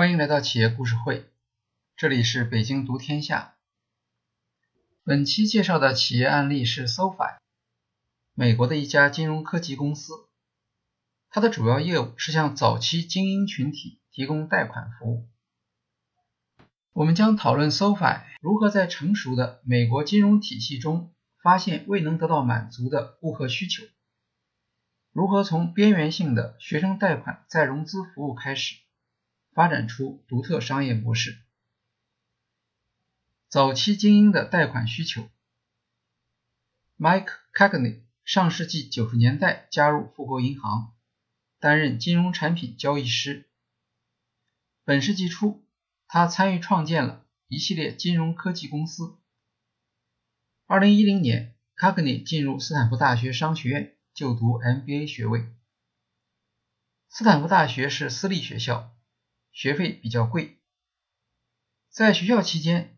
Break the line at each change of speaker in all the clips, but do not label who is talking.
欢迎来到企业故事会，这里是北京读天下。本期介绍的企业案例是 SoFi，美国的一家金融科技公司，它的主要业务是向早期精英群体提供贷款服务。我们将讨论 SoFi 如何在成熟的美国金融体系中发现未能得到满足的顾客需求，如何从边缘性的学生贷款再融资服务开始。发展出独特商业模式。早期精英的贷款需求。Mike Cagney 上世纪九十年代加入富国银行，担任金融产品交易师。本世纪初，他参与创建了一系列金融科技公司。二零一零年，Cagney 进入斯坦福大学商学院就读 MBA 学位。斯坦福大学是私立学校。学费比较贵，在学校期间，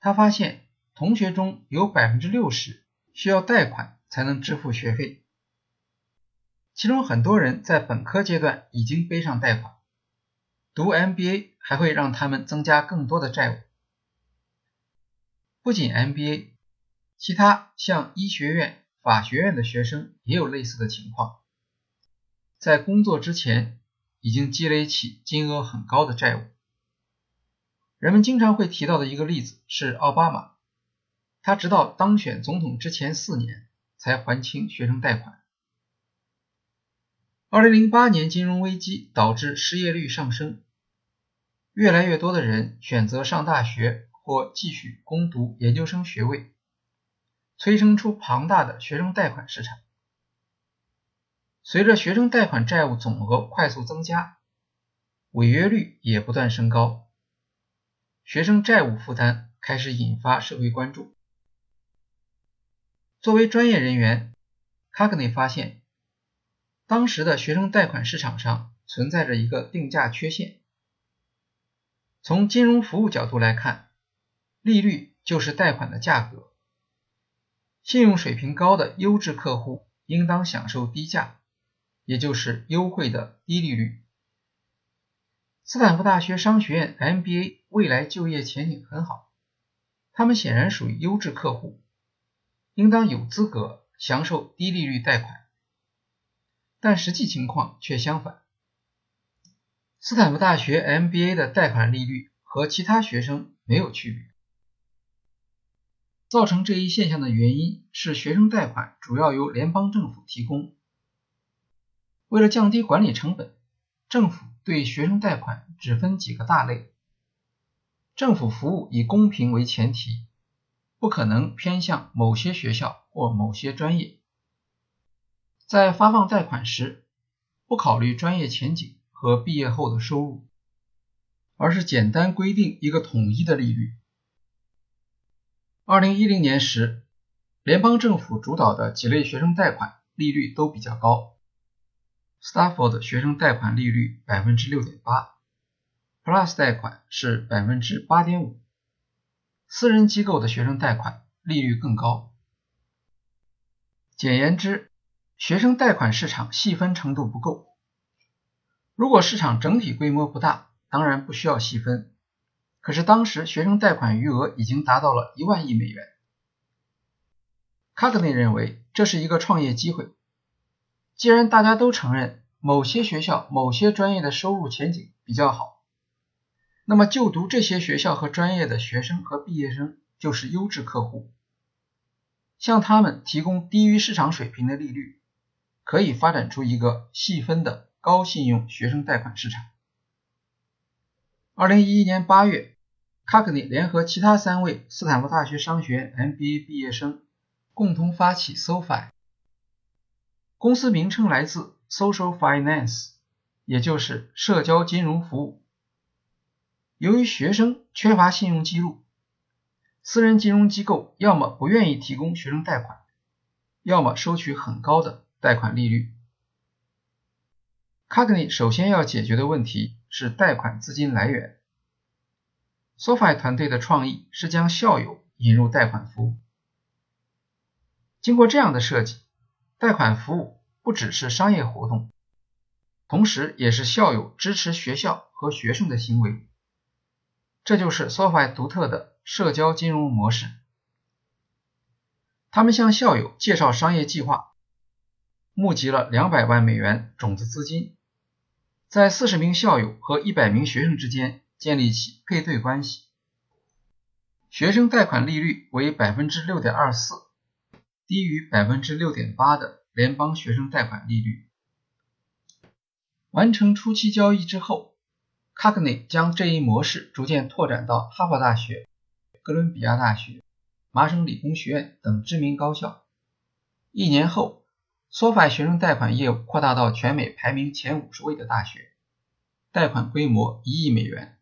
他发现同学中有百分之六十需要贷款才能支付学费，其中很多人在本科阶段已经背上贷款，读 MBA 还会让他们增加更多的债务。不仅 MBA，其他像医学院、法学院的学生也有类似的情况，在工作之前。已经积累起金额很高的债务。人们经常会提到的一个例子是奥巴马，他直到当选总统之前四年才还清学生贷款。二零零八年金融危机导致失业率上升，越来越多的人选择上大学或继续攻读研究生学位，催生出庞大的学生贷款市场。随着学生贷款债务总额快速增加，违约率也不断升高，学生债务负担开始引发社会关注。作为专业人员，卡格内发现，当时的学生贷款市场上存在着一个定价缺陷。从金融服务角度来看，利率就是贷款的价格，信用水平高的优质客户应当享受低价。也就是优惠的低利率。斯坦福大学商学院 MBA 未来就业前景很好，他们显然属于优质客户，应当有资格享受低利率贷款。但实际情况却相反，斯坦福大学 MBA 的贷款利率和其他学生没有区别。造成这一现象的原因是，学生贷款主要由联邦政府提供。为了降低管理成本，政府对学生贷款只分几个大类。政府服务以公平为前提，不可能偏向某些学校或某些专业。在发放贷款时，不考虑专业前景和毕业后的收入，而是简单规定一个统一的利率。二零一零年时，联邦政府主导的几类学生贷款利率都比较高。Stafford 学生贷款利率百分之六点八，Plus 贷款是百分之八点五，私人机构的学生贷款利率更高。简言之，学生贷款市场细分程度不够。如果市场整体规模不大，当然不需要细分。可是当时学生贷款余额已经达到了一万亿美元。卡格内认为这是一个创业机会。既然大家都承认某些学校、某些专业的收入前景比较好，那么就读这些学校和专业的学生和毕业生就是优质客户，向他们提供低于市场水平的利率，可以发展出一个细分的高信用学生贷款市场。二零一一年八月，卡克尼联合其他三位斯坦福大学商学院 MBA 毕业生，共同发起 SoFi。公司名称来自 Social Finance，也就是社交金融服务。由于学生缺乏信用记录，私人金融机构要么不愿意提供学生贷款，要么收取很高的贷款利率。卡格尼首先要解决的问题是贷款资金来源。SoFi 团队的创意是将校友引入贷款服务。经过这样的设计。贷款服务不只是商业活动，同时也是校友支持学校和学生的行为。这就是 SoFi 独特的社交金融模式。他们向校友介绍商业计划，募集了两百万美元种子资金，在四十名校友和一百名学生之间建立起配对关系。学生贷款利率为百分之六点二四，低于百分之六点八的联邦学生贷款利率。完成初期交易之后，Cockney 将这一模式逐渐拓展到哈佛大学、哥伦比亚大学。麻省理工学院等知名高校。一年后，SoFi 学生贷款业务扩大到全美排名前五十位的大学，贷款规模一亿美元。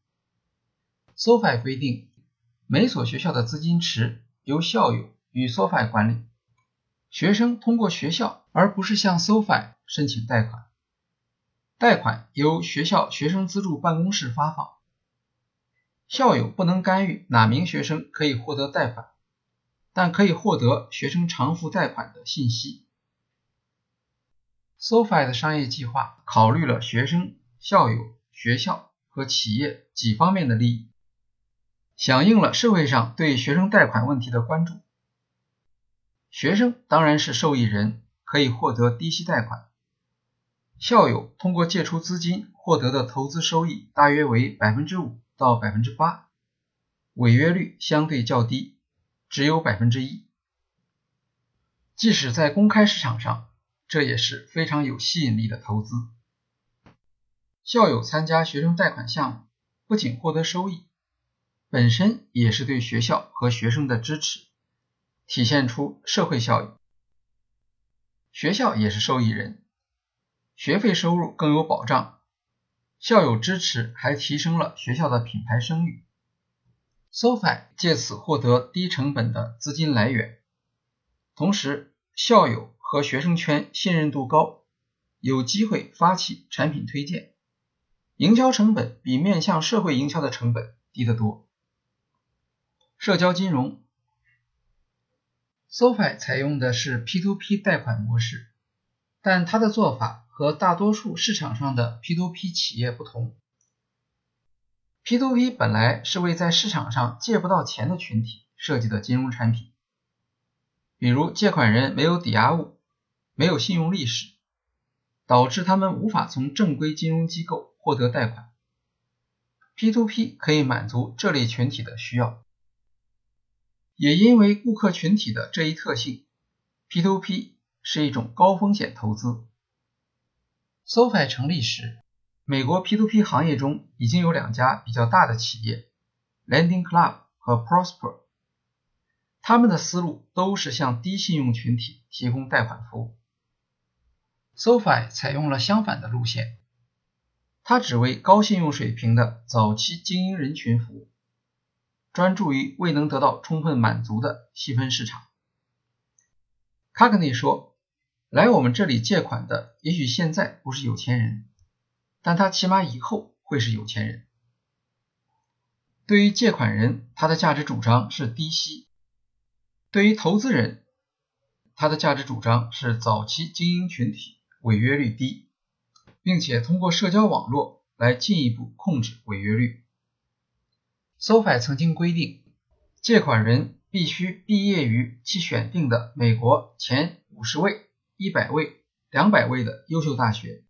SoFi 规定，每所学校的资金池由校友与 SoFi 管理，学生通过学校而不是向 SoFi 申请贷款，贷款由学校学生资助办公室发放，校友不能干预哪名学生可以获得贷款。但可以获得学生偿付贷款的信息。SoFi 的商业计划考虑了学生、校友、学校和企业几方面的利益，响应了社会上对学生贷款问题的关注。学生当然是受益人，可以获得低息贷款；校友通过借出资金获得的投资收益大约为百分之五到百分之八，违约率相对较低。只有百分之一，即使在公开市场上，这也是非常有吸引力的投资。校友参加学生贷款项目，不仅获得收益，本身也是对学校和学生的支持，体现出社会效益。学校也是受益人，学费收入更有保障，校友支持还提升了学校的品牌声誉。SoFi 借此获得低成本的资金来源，同时校友和学生圈信任度高，有机会发起产品推荐，营销成本比面向社会营销的成本低得多。社交金融，SoFi 采用的是 P2P 贷款模式，但它的做法和大多数市场上的 P2P 企业不同。P2P 本来是为在市场上借不到钱的群体设计的金融产品，比如借款人没有抵押物、没有信用历史，导致他们无法从正规金融机构获得贷款。P2P 可以满足这类群体的需要，也因为顾客群体的这一特性，P2P 是一种高风险投资。SoFi 成立时。美国 P2P 行业中已经有两家比较大的企业，Lending Club 和 Prosper，他们的思路都是向低信用群体提供贷款服务。SoFi 采用了相反的路线，它只为高信用水平的早期精英人群服务，专注于未能得到充分满足的细分市场。卡格内说：“来我们这里借款的，也许现在不是有钱人。”但他起码以后会是有钱人。对于借款人，他的价值主张是低息；对于投资人，他的价值主张是早期精英群体，违约率低，并且通过社交网络来进一步控制违约率。SoFi 曾经规定，借款人必须毕业于其选定的美国前五十位、一百位、两百位的优秀大学。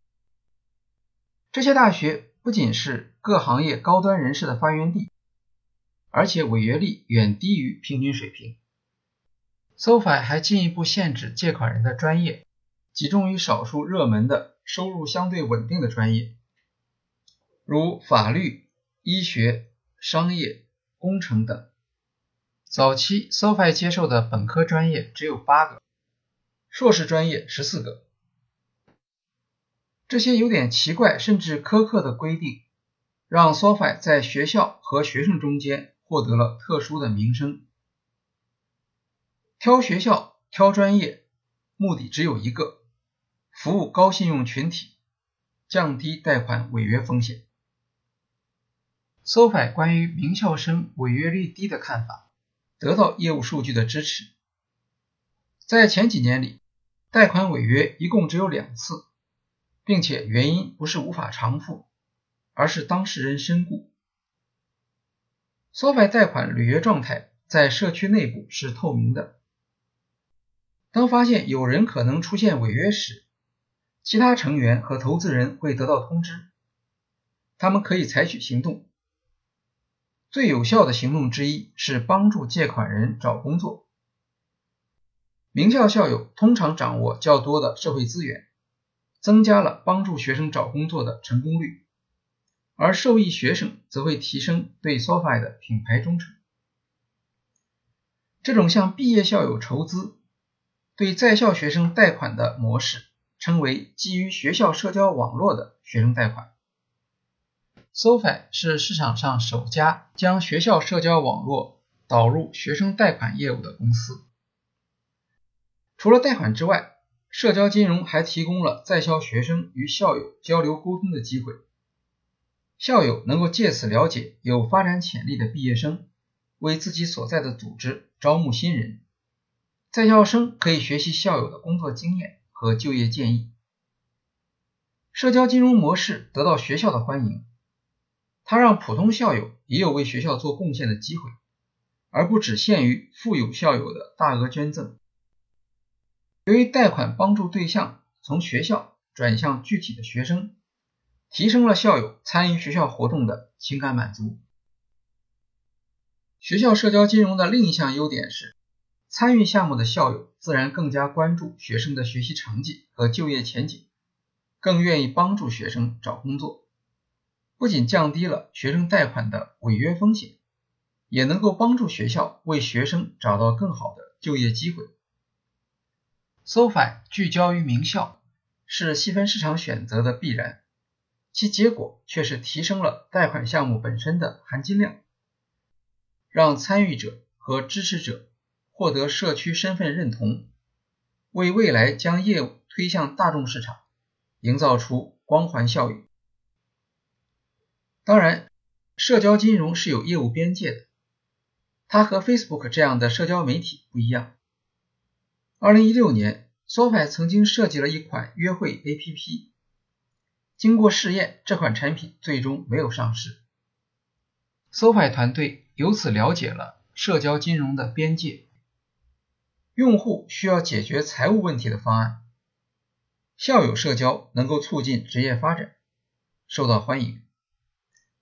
这些大学不仅是各行业高端人士的发源地，而且违约率远低于平均水平。SoFi 还进一步限制借款人的专业，集中于少数热门的、收入相对稳定的专业，如法律、医学、商业、工程等。早期 SoFi 接受的本科专业只有八个，硕士专业十四个。这些有点奇怪甚至苛刻的规定，让 SoFi 在学校和学生中间获得了特殊的名声。挑学校、挑专业，目的只有一个：服务高信用群体，降低贷款违约风险。SoFi 关于名校生违约率低的看法，得到业务数据的支持。在前几年里，贷款违约一共只有两次。并且原因不是无法偿付，而是当事人身故。SoFi 贷款履约状态在社区内部是透明的。当发现有人可能出现违约时，其他成员和投资人会得到通知，他们可以采取行动。最有效的行动之一是帮助借款人找工作。名校校友通常掌握较多的社会资源，增加了帮助学生找工作的成功率，而受益学生则会提升对 SoFi 的品牌忠诚。这种向毕业校友筹资、对在校学生贷款的模式，称为基于学校社交网络的学生贷款。SoFi 是市场上首家将学校社交网络导入学生贷款业务的公司。除了贷款之外，社交金融还提供了在校学生与校友交流沟通的机会。校友能够借此了解有发展潜力的毕业生，为自己所在的组织招募新人。在校生可以学习校友的工作经验和就业建议。社交金融模式得到学校的欢迎，它让普通校友也有为学校做贡献的机会，而不只限于富有校友的大额捐赠。由于贷款帮助对象从学校转向具体的学生，提升了校友参与学校活动的情感满足。学校社交金融的另一项优点是，参与项目的校友自然更加关注学生的学习成绩和就业前景，更愿意帮助学生找工作。不仅降低了学生贷款的违约风险，也能够帮助学校为学生找到更好的就业机会。SoFi 聚焦于名校，是细分市场选择的必然，其结果却是提升了贷款项目本身的含金量，让参与者和支持者获得社区身份认同，为未来将业务推向大众市场营造出光环效应。当然，社交金融是有业务边界的，它和 Facebook 这样的社交媒体不一样。二零一六年，SoFi 曾经设计了一款约会 APP，经过试验，这款产品最终没有上市。SoFi 团队由此了解了社交金融的边界，用户需要解决财务问题的方案，校友社交能够促进职业发展，受到欢迎，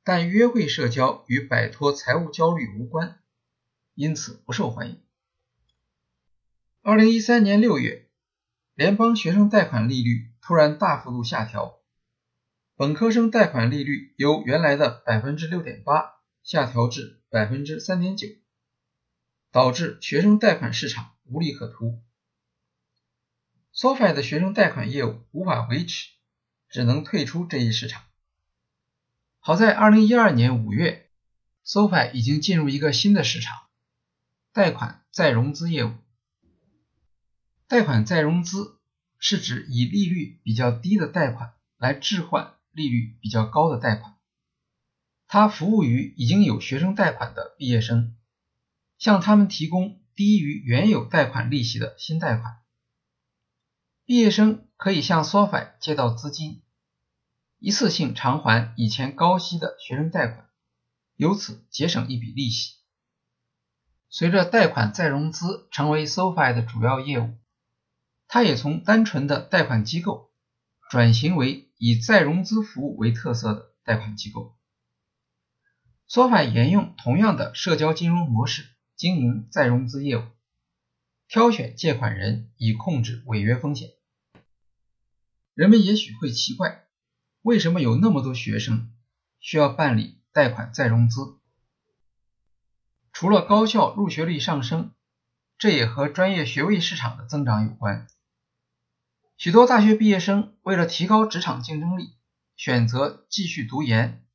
但约会社交与摆脱财务焦虑无关，因此不受欢迎。二零一三年六月，联邦学生贷款利率突然大幅度下调，本科生贷款利率由原来的百分之六点八下调至百分之三点九，导致学生贷款市场无利可图。SoFi 的学生贷款业务无法维持，只能退出这一市场。好在二零一二年五月，SoFi 已经进入一个新的市场——贷款再融资业务。贷款再融资是指以利率比较低的贷款来置换利率比较高的贷款，它服务于已经有学生贷款的毕业生，向他们提供低于原有贷款利息的新贷款。毕业生可以向 SoFi 借到资金，一次性偿还以前高息的学生贷款，由此节省一笔利息。随着贷款再融资成为 SoFi 的主要业务。它也从单纯的贷款机构转型为以再融资服务为特色的贷款机构。SoFi 沿用同样的社交金融模式经营再融资业务，挑选借款人以控制违约风险。人们也许会奇怪，为什么有那么多学生需要办理贷款再融资？除了高校入学率上升，这也和专业学位市场的增长有关。许多大学毕业生为了提高职场竞争力，选择继续读研。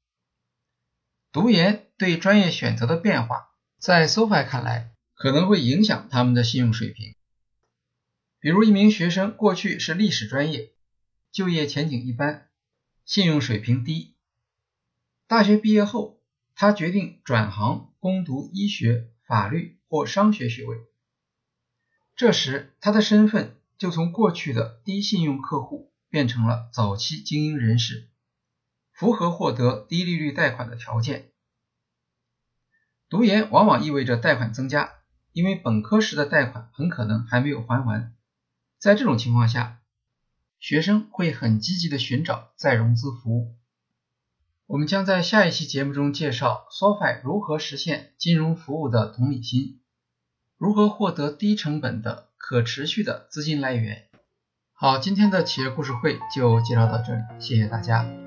读研对专业选择的变化，在 SoFi 看来可能会影响他们的信用水平。比如，一名学生过去是历史专业，就业前景一般，信用水平低。大学毕业后，他决定转行攻读医学、法律或商学学位。这时，他的身份。就从过去的低信用客户变成了早期精英人士，符合获得低利率贷款的条件。读研往往意味着贷款增加，因为本科时的贷款很可能还没有还完。在这种情况下，学生会很积极的寻找再融资服务。我们将在下一期节目中介绍 SoFi 如何实现金融服务的同理心，如何获得低成本的可持续的资金来源。好，今天的企业故事会就介绍到这里，谢谢大家。